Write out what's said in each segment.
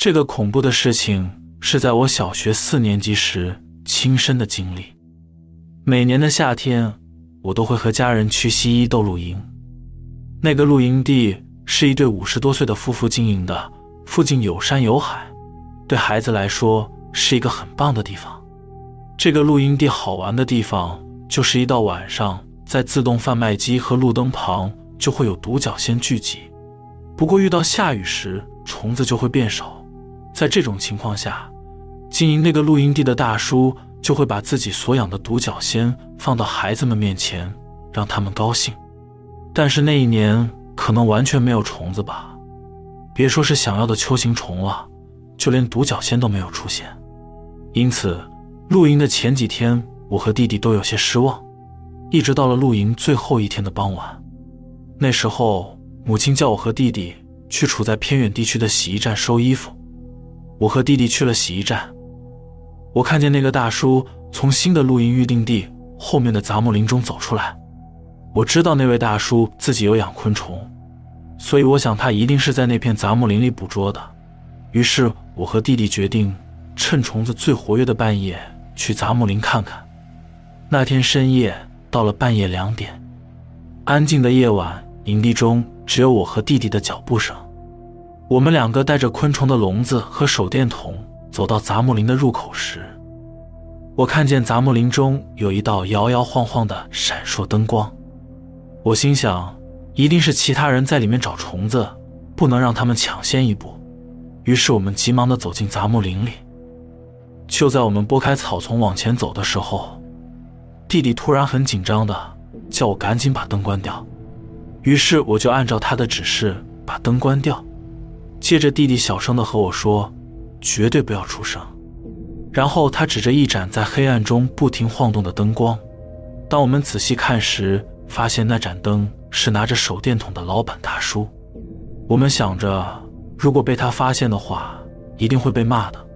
这个恐怖的事情是在我小学四年级时亲身的经历。每年的夏天，我都会和家人去西伊豆露营。那个露营地是一对五十多岁的夫妇经营的，附近有山有海，对孩子来说是一个很棒的地方。这个露营地好玩的地方就是一到晚上，在自动贩卖机和路灯旁就会有独角仙聚集。不过遇到下雨时，虫子就会变少。在这种情况下，经营那个露营地的大叔。就会把自己所养的独角仙放到孩子们面前，让他们高兴。但是那一年可能完全没有虫子吧，别说是想要的球形虫了，就连独角仙都没有出现。因此，露营的前几天，我和弟弟都有些失望。一直到了露营最后一天的傍晚，那时候母亲叫我和弟弟去处在偏远地区的洗衣站收衣服。我和弟弟去了洗衣站。我看见那个大叔从新的露营预定地后面的杂木林中走出来。我知道那位大叔自己有养昆虫，所以我想他一定是在那片杂木林里捕捉的。于是我和弟弟决定趁虫子最活跃的半夜去杂木林看看。那天深夜到了半夜两点，安静的夜晚，营地中只有我和弟弟的脚步声。我们两个带着昆虫的笼子和手电筒。走到杂木林的入口时，我看见杂木林中有一道摇摇晃晃的闪烁灯光。我心想，一定是其他人在里面找虫子，不能让他们抢先一步。于是我们急忙地走进杂木林里。就在我们拨开草丛往前走的时候，弟弟突然很紧张地叫我赶紧把灯关掉。于是我就按照他的指示把灯关掉。接着弟弟小声的和我说。绝对不要出声。然后他指着一盏在黑暗中不停晃动的灯光。当我们仔细看时，发现那盏灯是拿着手电筒的老板大叔。我们想着，如果被他发现的话，一定会被骂的。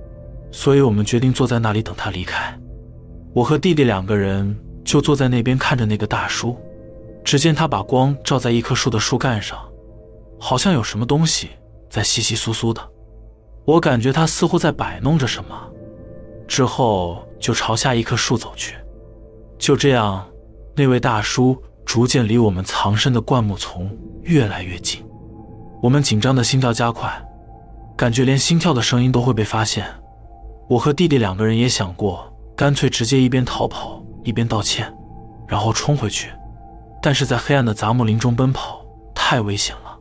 所以我们决定坐在那里等他离开。我和弟弟两个人就坐在那边看着那个大叔。只见他把光照在一棵树的树干上，好像有什么东西在窸窸窣窣的。我感觉他似乎在摆弄着什么，之后就朝下一棵树走去。就这样，那位大叔逐渐离我们藏身的灌木丛越来越近。我们紧张的心跳加快，感觉连心跳的声音都会被发现。我和弟弟两个人也想过，干脆直接一边逃跑一边道歉，然后冲回去。但是在黑暗的杂木林中奔跑太危险了，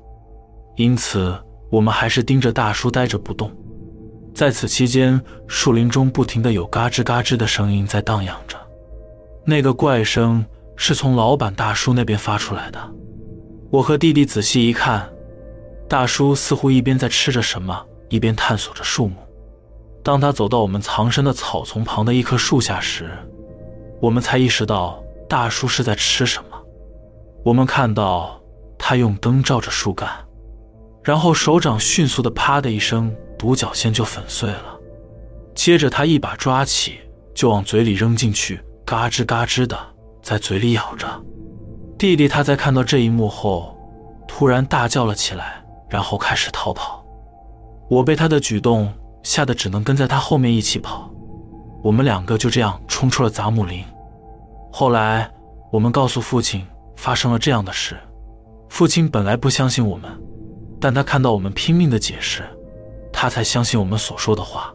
因此。我们还是盯着大叔呆着不动。在此期间，树林中不停的有嘎吱嘎吱的声音在荡漾着，那个怪声是从老板大叔那边发出来的。我和弟弟仔细一看，大叔似乎一边在吃着什么，一边探索着树木。当他走到我们藏身的草丛旁的一棵树下时，我们才意识到大叔是在吃什么。我们看到他用灯照着树干。然后手掌迅速的啪的一声，独角仙就粉碎了。接着他一把抓起，就往嘴里扔进去，嘎吱嘎吱的在嘴里咬着。弟弟他在看到这一幕后，突然大叫了起来，然后开始逃跑。我被他的举动吓得只能跟在他后面一起跑。我们两个就这样冲出了杂木林。后来我们告诉父亲发生了这样的事，父亲本来不相信我们。但他看到我们拼命的解释，他才相信我们所说的话。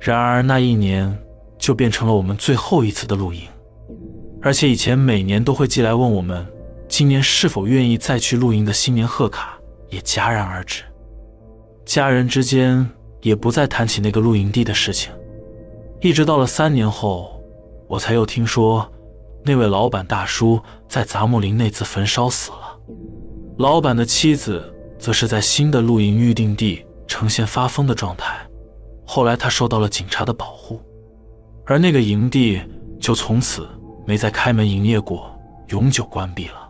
然而那一年就变成了我们最后一次的露营，而且以前每年都会寄来问我们今年是否愿意再去露营的新年贺卡也戛然而止。家人之间也不再谈起那个露营地的事情。一直到了三年后，我才又听说那位老板大叔在杂木林那次焚烧死了。老板的妻子。则是在新的露营预定地呈现发疯的状态，后来他受到了警察的保护，而那个营地就从此没再开门营业过，永久关闭了。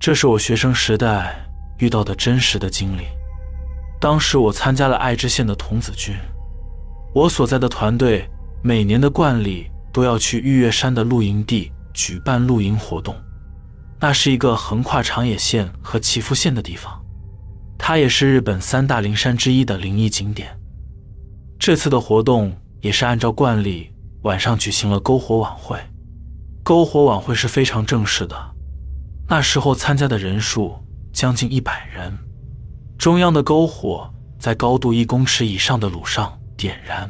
这是我学生时代遇到的真实的经历，当时我参加了爱知县的童子军。我所在的团队每年的惯例都要去玉月山的露营地举办露营活动。那是一个横跨长野县和岐阜县的地方，它也是日本三大灵山之一的灵异景点。这次的活动也是按照惯例，晚上举行了篝火晚会。篝火晚会是非常正式的，那时候参加的人数将近一百人。中央的篝火在高度一公尺以上的炉上点燃，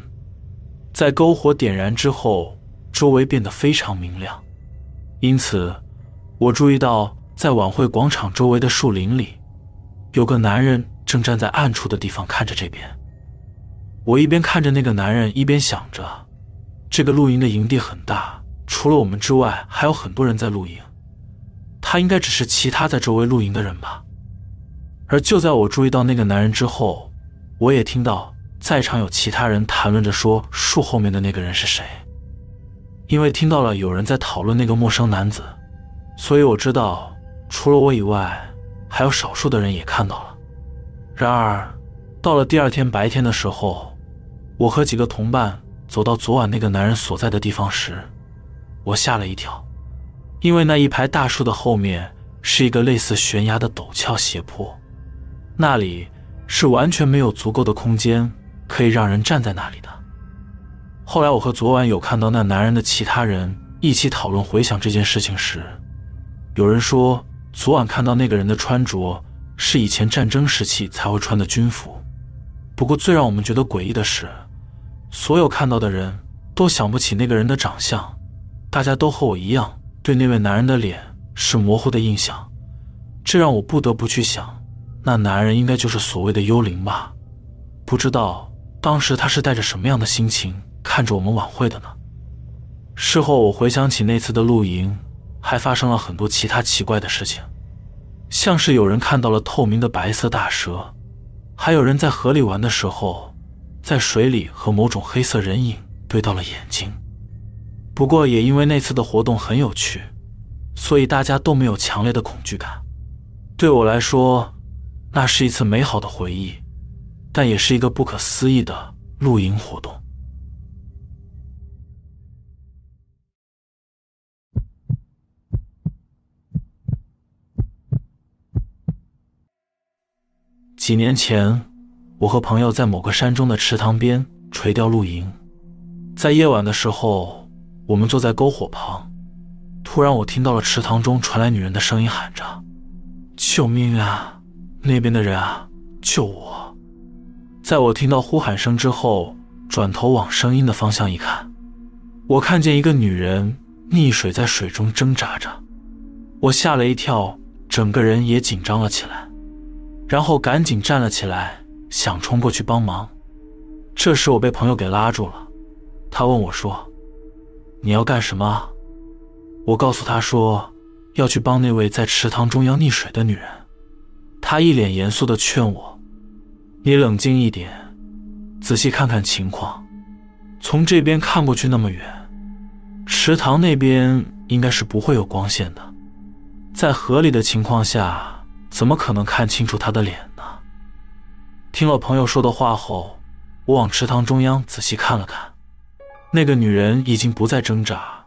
在篝火点燃之后，周围变得非常明亮，因此。我注意到，在晚会广场周围的树林里，有个男人正站在暗处的地方看着这边。我一边看着那个男人，一边想着，这个露营的营地很大，除了我们之外，还有很多人在露营。他应该只是其他在周围露营的人吧。而就在我注意到那个男人之后，我也听到在场有其他人谈论着说树后面的那个人是谁，因为听到了有人在讨论那个陌生男子。所以我知道，除了我以外，还有少数的人也看到了。然而，到了第二天白天的时候，我和几个同伴走到昨晚那个男人所在的地方时，我吓了一跳，因为那一排大树的后面是一个类似悬崖的陡峭斜坡，那里是完全没有足够的空间可以让人站在那里的。后来，我和昨晚有看到那男人的其他人一起讨论回想这件事情时。有人说，昨晚看到那个人的穿着是以前战争时期才会穿的军服。不过，最让我们觉得诡异的是，所有看到的人都想不起那个人的长相，大家都和我一样，对那位男人的脸是模糊的印象。这让我不得不去想，那男人应该就是所谓的幽灵吧？不知道当时他是带着什么样的心情看着我们晚会的呢？事后我回想起那次的露营。还发生了很多其他奇怪的事情，像是有人看到了透明的白色大蛇，还有人在河里玩的时候，在水里和某种黑色人影对到了眼睛。不过也因为那次的活动很有趣，所以大家都没有强烈的恐惧感。对我来说，那是一次美好的回忆，但也是一个不可思议的露营活动。几年前，我和朋友在某个山中的池塘边垂钓露营。在夜晚的时候，我们坐在篝火旁，突然我听到了池塘中传来女人的声音，喊着：“救命啊！那边的人啊，救我！”在我听到呼喊声之后，转头往声音的方向一看，我看见一个女人溺水在水中挣扎着，我吓了一跳，整个人也紧张了起来。然后赶紧站了起来，想冲过去帮忙。这时我被朋友给拉住了，他问我说：“你要干什么？”我告诉他说：“要去帮那位在池塘中央溺水的女人。”他一脸严肃地劝我：“你冷静一点，仔细看看情况。从这边看过去那么远，池塘那边应该是不会有光线的，在河里的情况下。”怎么可能看清楚他的脸呢？听了朋友说的话后，我往池塘中央仔细看了看，那个女人已经不再挣扎，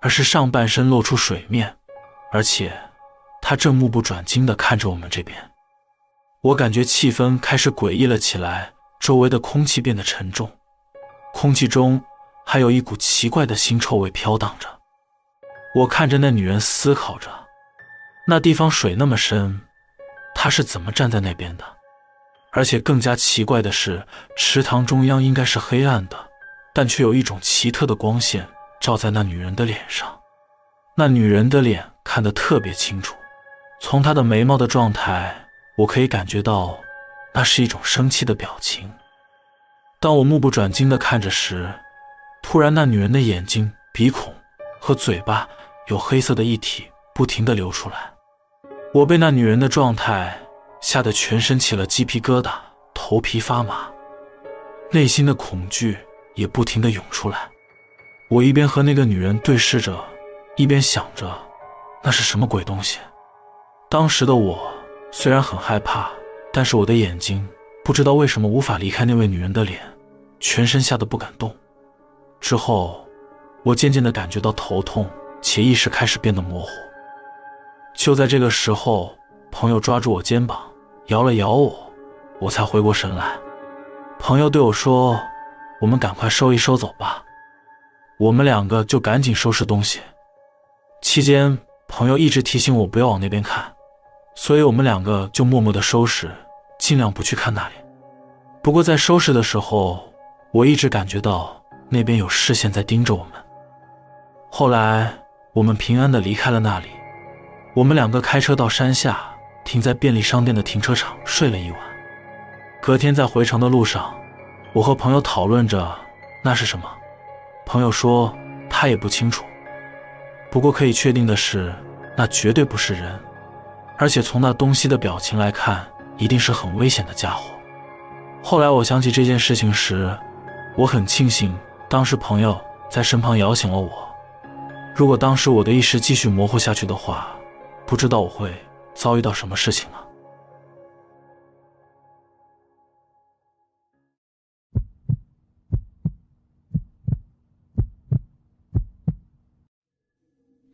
而是上半身露出水面，而且她正目不转睛地看着我们这边。我感觉气氛开始诡异了起来，周围的空气变得沉重，空气中还有一股奇怪的腥臭味飘荡着。我看着那女人，思考着，那地方水那么深。他是怎么站在那边的？而且更加奇怪的是，池塘中央应该是黑暗的，但却有一种奇特的光线照在那女人的脸上。那女人的脸看得特别清楚，从她的眉毛的状态，我可以感觉到那是一种生气的表情。当我目不转睛地看着时，突然那女人的眼睛、鼻孔和嘴巴有黑色的液体不停地流出来。我被那女人的状态吓得全身起了鸡皮疙瘩，头皮发麻，内心的恐惧也不停地涌出来。我一边和那个女人对视着，一边想着那是什么鬼东西。当时的我虽然很害怕，但是我的眼睛不知道为什么无法离开那位女人的脸，全身吓得不敢动。之后，我渐渐的感觉到头痛，且意识开始变得模糊。就在这个时候，朋友抓住我肩膀，摇了摇我，我才回过神来。朋友对我说：“我们赶快收一收，走吧。”我们两个就赶紧收拾东西。期间，朋友一直提醒我不要往那边看，所以我们两个就默默的收拾，尽量不去看那里。不过在收拾的时候，我一直感觉到那边有视线在盯着我们。后来，我们平安的离开了那里。我们两个开车到山下，停在便利商店的停车场睡了一晚。隔天在回城的路上，我和朋友讨论着那是什么。朋友说他也不清楚，不过可以确定的是，那绝对不是人，而且从那东西的表情来看，一定是很危险的家伙。后来我想起这件事情时，我很庆幸当时朋友在身旁摇醒了我。如果当时我的意识继续模糊下去的话，不知道我会遭遇到什么事情了。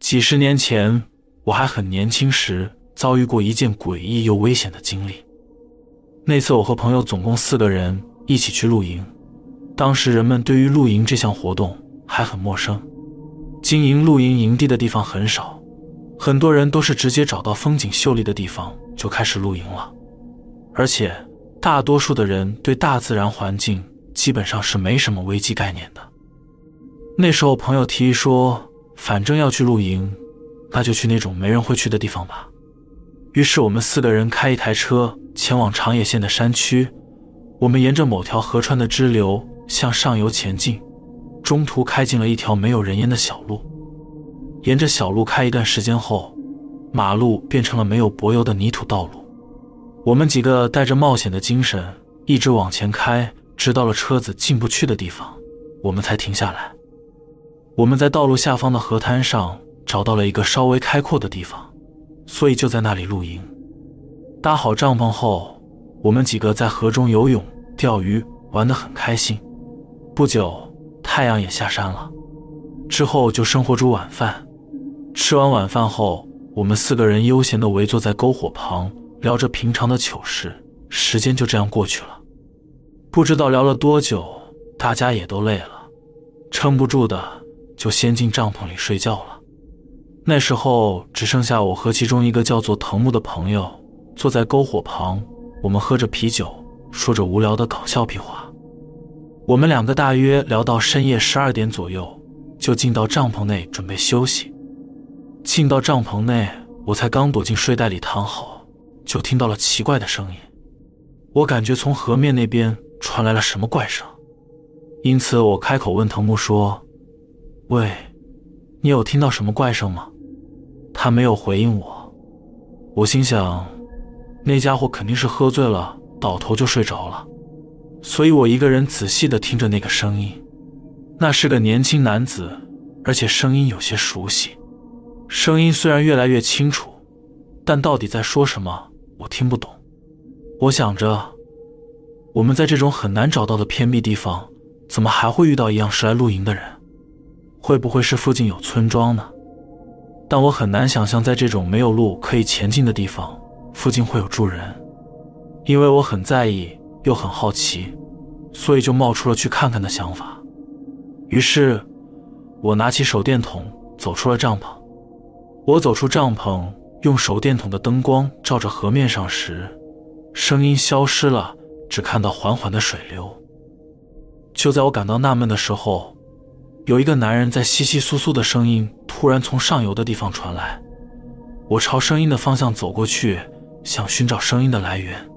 几十年前，我还很年轻时，遭遇过一件诡异又危险的经历。那次，我和朋友总共四个人一起去露营。当时，人们对于露营这项活动还很陌生，经营露营营地的地方很少。很多人都是直接找到风景秀丽的地方就开始露营了，而且大多数的人对大自然环境基本上是没什么危机概念的。那时候朋友提议说，反正要去露营，那就去那种没人会去的地方吧。于是我们四个人开一台车前往长野县的山区，我们沿着某条河川的支流向上游前进，中途开进了一条没有人烟的小路。沿着小路开一段时间后，马路变成了没有柏油的泥土道路。我们几个带着冒险的精神，一直往前开，直到了车子进不去的地方，我们才停下来。我们在道路下方的河滩上找到了一个稍微开阔的地方，所以就在那里露营。搭好帐篷后，我们几个在河中游泳、钓鱼，玩得很开心。不久，太阳也下山了，之后就生火煮晚饭。吃完晚饭后，我们四个人悠闲地围坐在篝火旁，聊着平常的糗事，时间就这样过去了。不知道聊了多久，大家也都累了，撑不住的就先进帐篷里睡觉了。那时候只剩下我和其中一个叫做藤木的朋友坐在篝火旁，我们喝着啤酒，说着无聊的搞笑屁话。我们两个大约聊到深夜十二点左右，就进到帐篷内准备休息。进到帐篷内，我才刚躲进睡袋里躺好，就听到了奇怪的声音。我感觉从河面那边传来了什么怪声，因此我开口问藤木说：“喂，你有听到什么怪声吗？”他没有回应我。我心想，那家伙肯定是喝醉了，倒头就睡着了。所以我一个人仔细地听着那个声音。那是个年轻男子，而且声音有些熟悉。声音虽然越来越清楚，但到底在说什么，我听不懂。我想着，我们在这种很难找到的偏僻地方，怎么还会遇到一样是来露营的人？会不会是附近有村庄呢？但我很难想象，在这种没有路可以前进的地方，附近会有住人。因为我很在意，又很好奇，所以就冒出了去看看的想法。于是，我拿起手电筒，走出了帐篷。我走出帐篷，用手电筒的灯光照着河面上时，声音消失了，只看到缓缓的水流。就在我感到纳闷的时候，有一个男人在窸窸窣窣的声音突然从上游的地方传来。我朝声音的方向走过去，想寻找声音的来源。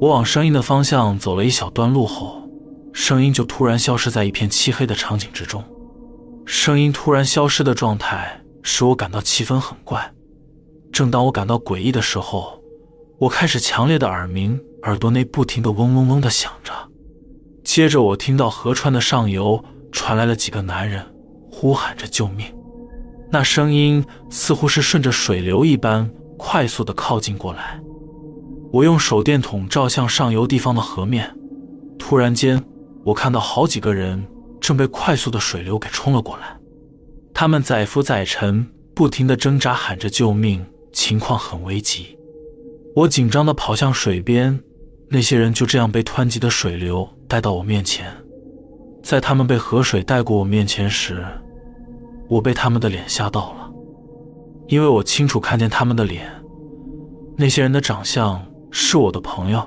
我往声音的方向走了一小段路后，声音就突然消失在一片漆黑的场景之中。声音突然消失的状态。使我感到气氛很怪。正当我感到诡异的时候，我开始强烈的耳鸣，耳朵内不停的嗡嗡嗡的响着。接着，我听到河川的上游传来了几个男人呼喊着救命，那声音似乎是顺着水流一般快速的靠近过来。我用手电筒照向上游地方的河面，突然间，我看到好几个人正被快速的水流给冲了过来。他们载浮载沉，不停地挣扎，喊着救命，情况很危急。我紧张地跑向水边，那些人就这样被湍急的水流带到我面前。在他们被河水带过我面前时，我被他们的脸吓到了，因为我清楚看见他们的脸，那些人的长相是我的朋友。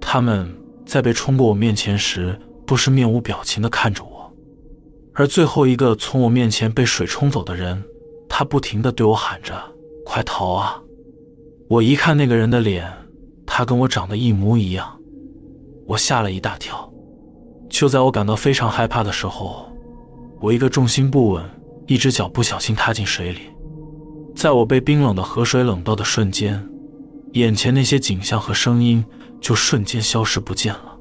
他们在被冲过我面前时，都是面无表情地看着我，而最后一个从我面前被水冲走的人，他不停地对我喊着：“快逃啊！”我一看那个人的脸，他跟我长得一模一样，我吓了一大跳。就在我感到非常害怕的时候，我一个重心不稳，一只脚不小心踏进水里。在我被冰冷的河水冷到的瞬间，眼前那些景象和声音就瞬间消失不见了。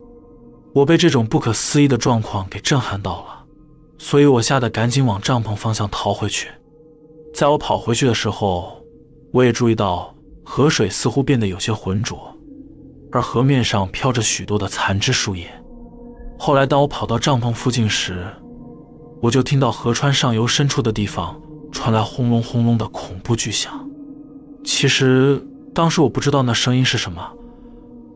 我被这种不可思议的状况给震撼到了，所以我吓得赶紧往帐篷方向逃回去。在我跑回去的时候，我也注意到。河水似乎变得有些浑浊，而河面上飘着许多的残枝树叶。后来，当我跑到帐篷附近时，我就听到河川上游深处的地方传来轰隆轰隆的恐怖巨响。其实当时我不知道那声音是什么，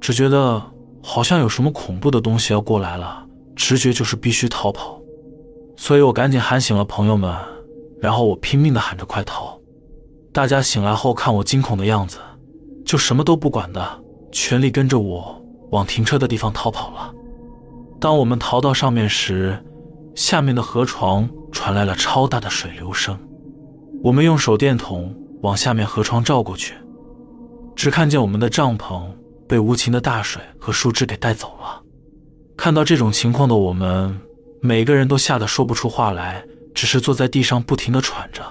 只觉得好像有什么恐怖的东西要过来了，直觉就是必须逃跑。所以我赶紧喊醒了朋友们，然后我拼命地喊着“快逃”。大家醒来后看我惊恐的样子，就什么都不管的，全力跟着我往停车的地方逃跑了。当我们逃到上面时，下面的河床传来了超大的水流声。我们用手电筒往下面河床照过去，只看见我们的帐篷被无情的大水和树枝给带走了。看到这种情况的我们，每个人都吓得说不出话来，只是坐在地上不停地喘着。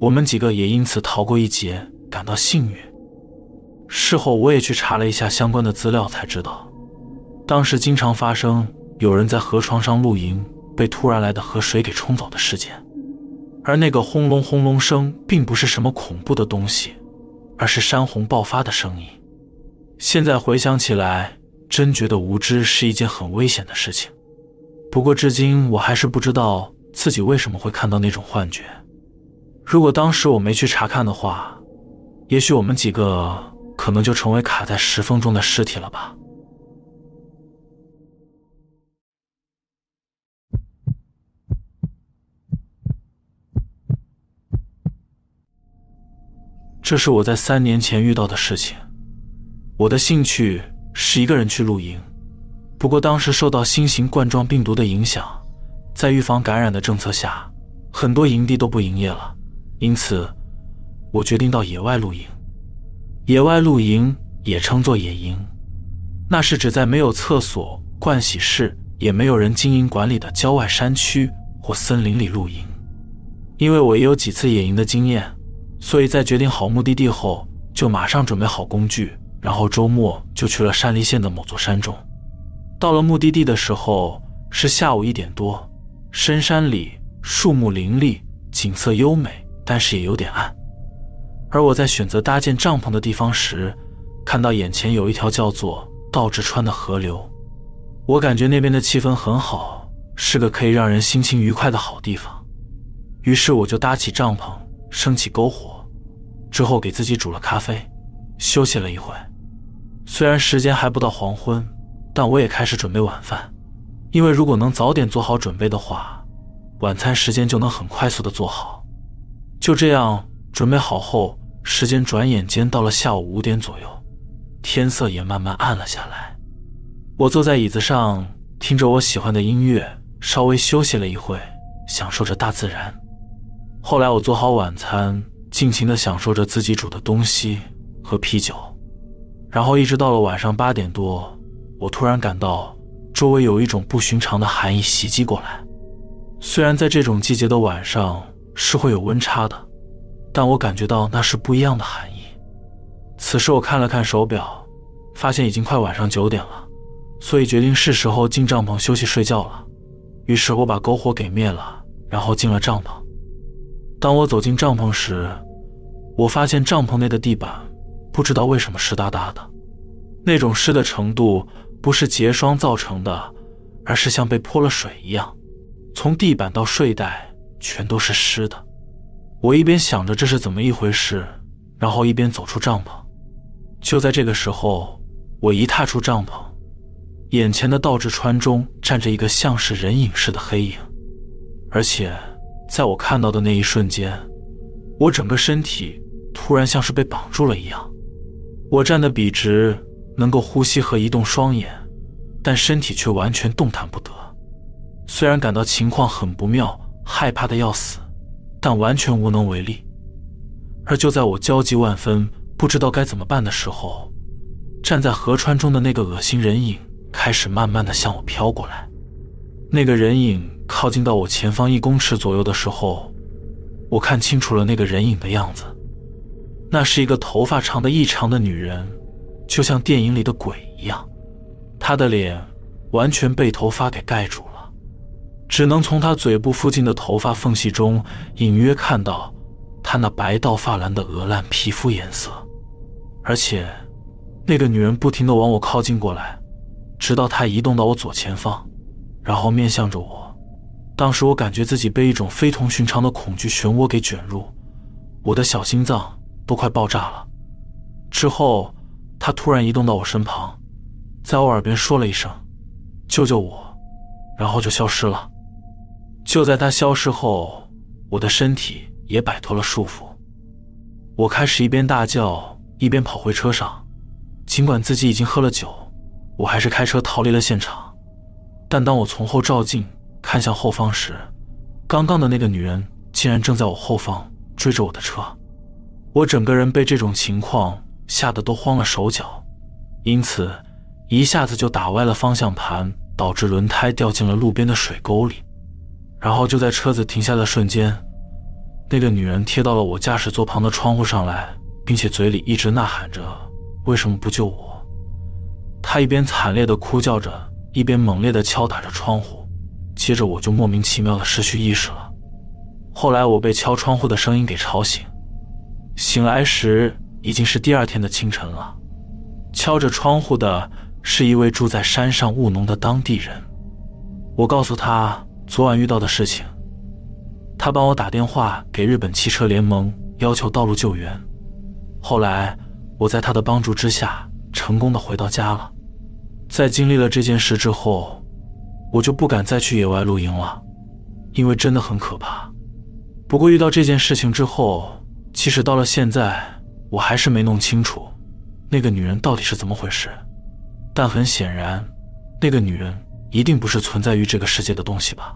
我们几个也因此逃过一劫，感到幸运。事后我也去查了一下相关的资料，才知道，当时经常发生有人在河床上露营，被突然来的河水给冲走的事件。而那个轰隆轰隆声，并不是什么恐怖的东西，而是山洪爆发的声音。现在回想起来，真觉得无知是一件很危险的事情。不过至今我还是不知道自己为什么会看到那种幻觉。如果当时我没去查看的话，也许我们几个可能就成为卡在石缝中的尸体了吧。这是我在三年前遇到的事情。我的兴趣是一个人去露营，不过当时受到新型冠状病毒的影响，在预防感染的政策下，很多营地都不营业了。因此，我决定到野外露营。野外露营也称作野营，那是指在没有厕所、盥洗室，也没有人经营管理的郊外山区或森林里露营。因为我也有几次野营的经验，所以在决定好目的地后，就马上准备好工具，然后周末就去了山梨县的某座山中。到了目的地的时候是下午一点多，深山里树木林立，景色优美。但是也有点暗，而我在选择搭建帐篷的地方时，看到眼前有一条叫做道志川的河流，我感觉那边的气氛很好，是个可以让人心情愉快的好地方。于是我就搭起帐篷，升起篝火，之后给自己煮了咖啡，休息了一会。虽然时间还不到黄昏，但我也开始准备晚饭，因为如果能早点做好准备的话，晚餐时间就能很快速的做好。就这样准备好后，时间转眼间到了下午五点左右，天色也慢慢暗了下来。我坐在椅子上，听着我喜欢的音乐，稍微休息了一会，享受着大自然。后来我做好晚餐，尽情地享受着自己煮的东西和啤酒。然后一直到了晚上八点多，我突然感到周围有一种不寻常的寒意袭击过来。虽然在这种季节的晚上，是会有温差的，但我感觉到那是不一样的寒意。此时我看了看手表，发现已经快晚上九点了，所以决定是时候进帐篷休息睡觉了。于是我把篝火给灭了，然后进了帐篷。当我走进帐篷时，我发现帐篷内的地板不知道为什么湿哒哒的，那种湿的程度不是结霜造成的，而是像被泼了水一样，从地板到睡袋。全都是湿的。我一边想着这是怎么一回事，然后一边走出帐篷。就在这个时候，我一踏出帐篷，眼前的倒置川中站着一个像是人影似的黑影，而且在我看到的那一瞬间，我整个身体突然像是被绑住了一样。我站得笔直，能够呼吸和移动双眼，但身体却完全动弹不得。虽然感到情况很不妙，害怕的要死。但完全无能为力。而就在我焦急万分、不知道该怎么办的时候，站在河川中的那个恶心人影开始慢慢的向我飘过来。那个人影靠近到我前方一公尺左右的时候，我看清楚了那个人影的样子。那是一个头发长得异常的女人，就像电影里的鬼一样。她的脸完全被头发给盖住了。只能从他嘴部附近的头发缝隙中隐约看到他那白到发蓝的鹅烂皮肤颜色，而且那个女人不停地往我靠近过来，直到她移动到我左前方，然后面向着我。当时我感觉自己被一种非同寻常的恐惧漩涡给卷入，我的小心脏都快爆炸了。之后，他突然移动到我身旁，在我耳边说了一声“救救我”，然后就消失了。就在他消失后，我的身体也摆脱了束缚。我开始一边大叫，一边跑回车上。尽管自己已经喝了酒，我还是开车逃离了现场。但当我从后照镜看向后方时，刚刚的那个女人竟然正在我后方追着我的车。我整个人被这种情况吓得都慌了手脚，因此一下子就打歪了方向盘，导致轮胎掉进了路边的水沟里。然后就在车子停下的瞬间，那个女人贴到了我驾驶座旁的窗户上来，并且嘴里一直呐喊着：“为什么不救我？”她一边惨烈的哭叫着，一边猛烈的敲打着窗户。接着我就莫名其妙的失去意识了。后来我被敲窗户的声音给吵醒，醒来时已经是第二天的清晨了。敲着窗户的是一位住在山上务农的当地人。我告诉他。昨晚遇到的事情，他帮我打电话给日本汽车联盟，要求道路救援。后来我在他的帮助之下，成功的回到家了。在经历了这件事之后，我就不敢再去野外露营了，因为真的很可怕。不过遇到这件事情之后，即使到了现在，我还是没弄清楚那个女人到底是怎么回事。但很显然，那个女人一定不是存在于这个世界的东西吧。